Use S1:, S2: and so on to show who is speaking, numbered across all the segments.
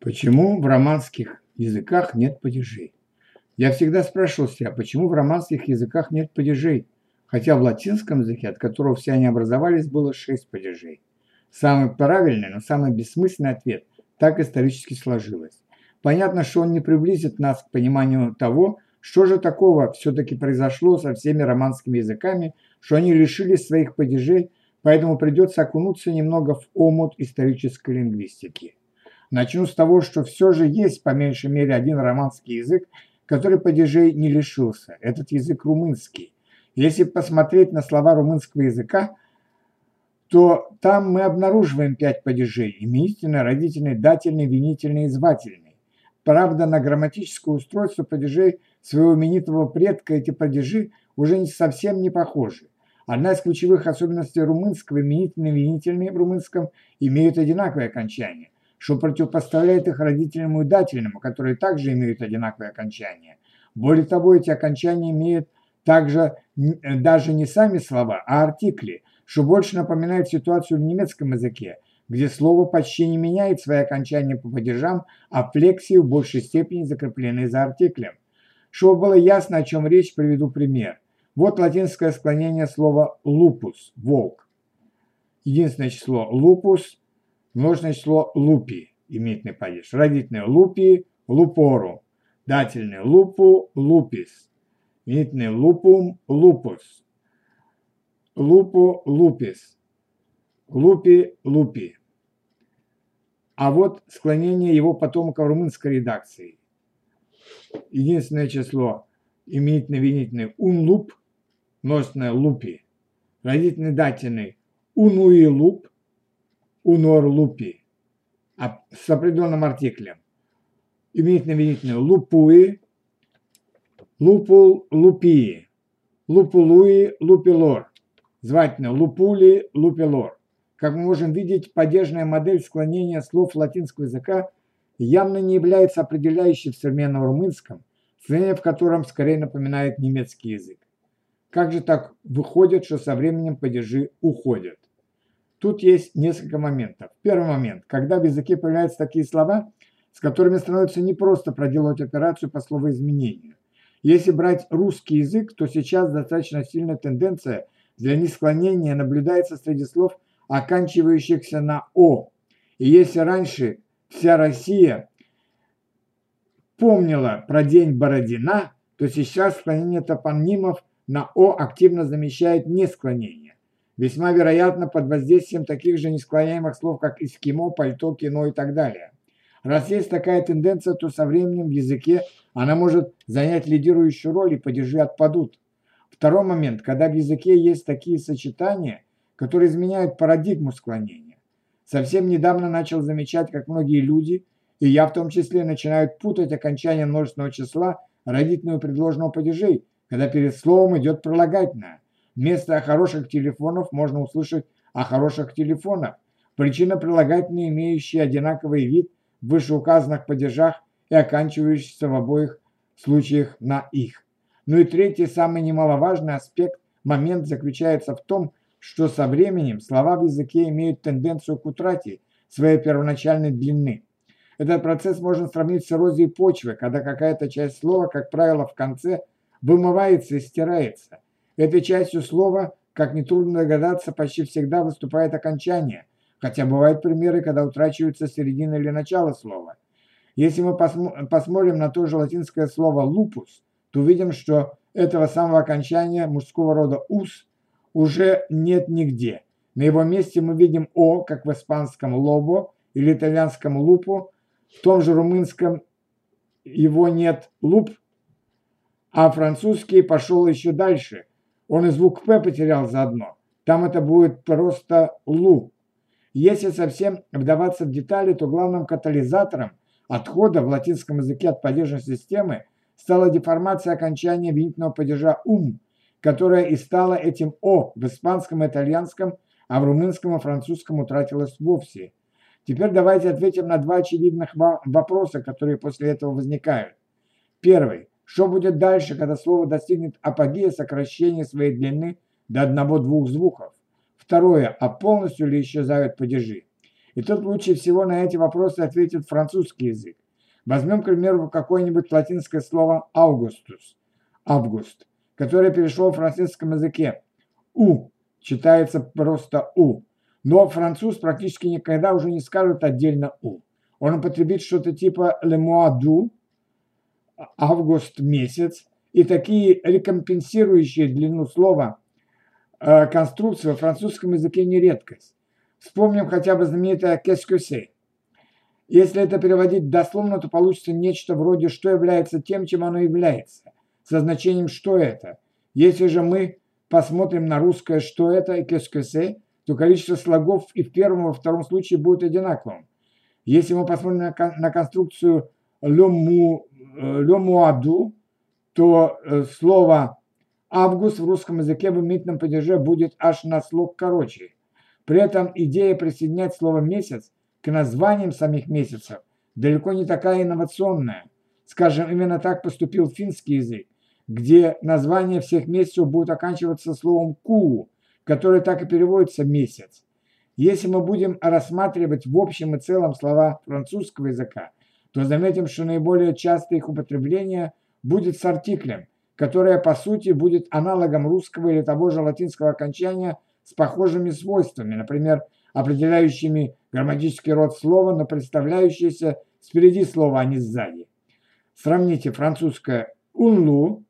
S1: Почему в романских языках нет падежей? Я всегда спрашивал себя, почему в романских языках нет падежей, хотя в латинском языке, от которого все они образовались, было шесть падежей. Самый правильный, но самый бессмысленный ответ – так исторически сложилось. Понятно, что он не приблизит нас к пониманию того, что же такого все-таки произошло со всеми романскими языками, что они лишились своих падежей, поэтому придется окунуться немного в омут исторической лингвистики. Начну с того, что все же есть по меньшей мере один романский язык, который падежей не лишился. Этот язык румынский. Если посмотреть на слова румынского языка, то там мы обнаруживаем пять падежей – именительный, родительный, дательный, винительный и звательный. Правда, на грамматическое устройство падежей своего именитого предка эти падежи уже совсем не похожи. Одна из ключевых особенностей румынского именительный винительный в румынском имеют одинаковое окончание что противопоставляет их родительному и дательному, которые также имеют одинаковое окончание. Более того, эти окончания имеют также даже не сами слова, а артикли, что больше напоминает ситуацию в немецком языке, где слово почти не меняет свои окончания по падежам, а флексии в большей степени закреплены за артиклем. Чтобы было ясно, о чем речь, приведу пример. Вот латинское склонение слова «lupus» – «волк». Единственное число «lupus» Множное число лупи, именительный падеж. Родительное лупи, лупору. Дательное лупу, лупис. Именительное лупум, лупус. Лупу, лупис. Лупи, лупи. А вот склонение его потомка в румынской редакции. Единственное число именительно-винительное унлуп, множественное лупи. Родительный дательный унуилуп, унор лупи а с определенным артиклем. Именительно-винительное лупуи, лупул лупии, лупулуи лупилор, звательное лупули лупилор. Как мы можем видеть, падежная модель склонения слов латинского языка явно не является определяющей в современном румынском, склонение в котором скорее напоминает немецкий язык. Как же так выходит, что со временем падежи уходят? Тут есть несколько моментов. Первый момент. Когда в языке появляются такие слова, с которыми становится непросто проделать операцию по словоизменению. Если брать русский язык, то сейчас достаточно сильная тенденция для несклонения наблюдается среди слов, оканчивающихся на «о». И если раньше вся Россия помнила про день Бородина, то сейчас склонение топонимов на «о» активно замещает несклонение весьма вероятно под воздействием таких же несклоняемых слов, как эскимо, пальто, кино и так далее. Раз есть такая тенденция, то со временем в языке она может занять лидирующую роль и падежи отпадут. Второй момент, когда в языке есть такие сочетания, которые изменяют парадигму склонения. Совсем недавно начал замечать, как многие люди, и я в том числе, начинают путать окончание множественного числа родительного предложенного падежей, когда перед словом идет прилагательное. Вместо хороших телефонов можно услышать о хороших телефонах. Причина прилагательные, имеющие одинаковый вид в вышеуказанных падежах и оканчивающиеся в обоих случаях на их. Ну и третий, самый немаловажный аспект, момент заключается в том, что со временем слова в языке имеют тенденцию к утрате своей первоначальной длины. Этот процесс можно сравнить с эрозией почвы, когда какая-то часть слова, как правило, в конце вымывается и стирается – Этой частью слова, как нетрудно догадаться, почти всегда выступает окончание, хотя бывают примеры, когда утрачивается середина или начало слова. Если мы посмо посмотрим на то же латинское слово «лупус», то увидим, что этого самого окончания мужского рода «ус» уже нет нигде. На его месте мы видим «о», как в испанском «лобо» или итальянском «лупо», в том же румынском его нет «луп», а французский пошел еще дальше – он и звук «п» потерял заодно. Там это будет просто «лу». Если совсем вдаваться в детали, то главным катализатором отхода в латинском языке от падежной системы стала деформация окончания винительного падежа «ум», которая и стала этим «о» в испанском и итальянском, а в румынском и французском утратилась вовсе. Теперь давайте ответим на два очевидных вопроса, которые после этого возникают. Первый. Что будет дальше, когда слово достигнет апогея сокращения своей длины до одного-двух звуков? Второе, а полностью ли исчезают падежи? И тут лучше всего на эти вопросы ответит французский язык. Возьмем, к примеру, какое-нибудь латинское слово «августус» – «август», которое перешло в французском языке. «У» читается просто «у». Но француз практически никогда уже не скажет отдельно «у». Он употребит что-то типа «le mois d'août», «август месяц», и такие рекомпенсирующие длину слова э, конструкции во французском языке не редкость. Вспомним хотя бы знаменитое «qu'est-ce que c'est?». Если это переводить дословно, то получится нечто вроде «что является тем, чем оно является», со значением «что это?». Если же мы посмотрим на русское «что это» и «qu'est-ce que c'est?», то количество слогов и в первом, и во втором случае будет одинаковым. Если мы посмотрим на, на конструкцию «le mois то э, слово «август» в русском языке в именительном падеже будет аж на слог короче. При этом идея присоединять слово «месяц» к названиям самих месяцев далеко не такая инновационная. Скажем, именно так поступил финский язык, где название всех месяцев будет оканчиваться словом «ку», которое так и переводится «месяц». Если мы будем рассматривать в общем и целом слова французского языка, то заметим, что наиболее частое их употребление будет с артиклем, которое по сути будет аналогом русского или того же латинского окончания с похожими свойствами, например, определяющими грамматический род слова, но представляющиеся спереди слова, а не сзади. Сравните французское «унлу»,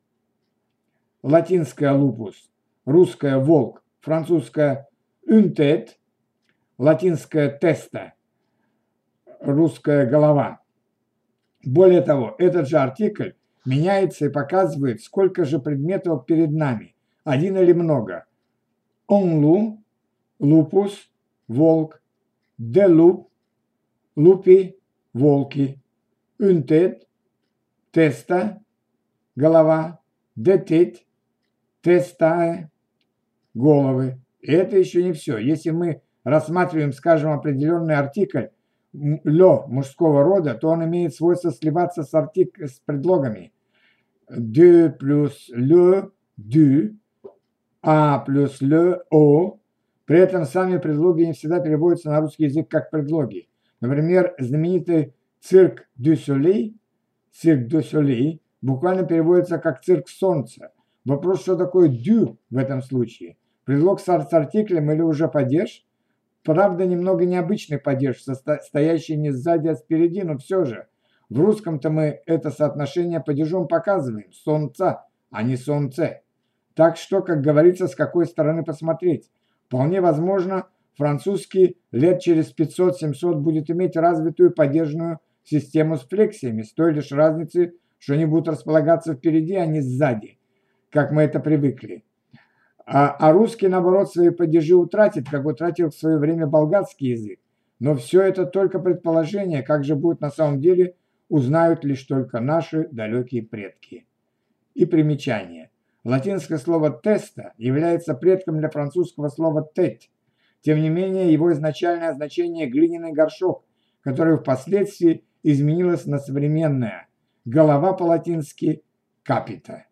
S1: латинское «лупус», русское «волк», французское «унтет», латинское «теста», русская «голова». Более того, этот же артикль меняется и показывает, сколько же предметов перед нами, один или много. Онлу, лупус, волк, делуп, лупи, волки, унтет, теста, голова, детет, тестае, головы. И это еще не все. Если мы рассматриваем, скажем, определенный артикль, лё мужского рода, то он имеет свойство сливаться с, артик... с предлогами. De плюс le, du, а плюс le, о. При этом сами предлоги не всегда переводятся на русский язык как предлоги. Например, знаменитый цирк du soleil, цирк du soleil, буквально переводится как цирк солнца. Вопрос, что такое du в этом случае? Предлог с артиклем или уже падеж – Правда, немного необычный падеж, стоящий не сзади, а спереди, но все же. В русском-то мы это соотношение падежом показываем. Солнца, а не солнце. Так что, как говорится, с какой стороны посмотреть. Вполне возможно, французский лет через 500-700 будет иметь развитую падежную систему с флексиями, с той лишь разницей, что они будут располагаться впереди, а не сзади, как мы это привыкли. А, а русский, наоборот, свои падежи утратит, как утратил в свое время болгарский язык. Но все это только предположение, как же будет на самом деле, узнают лишь только наши далекие предки. И примечание. Латинское слово «теста» является предком для французского слова «тет». Тем не менее, его изначальное значение – глиняный горшок, который впоследствии изменилось на современное – голова по-латински «капита».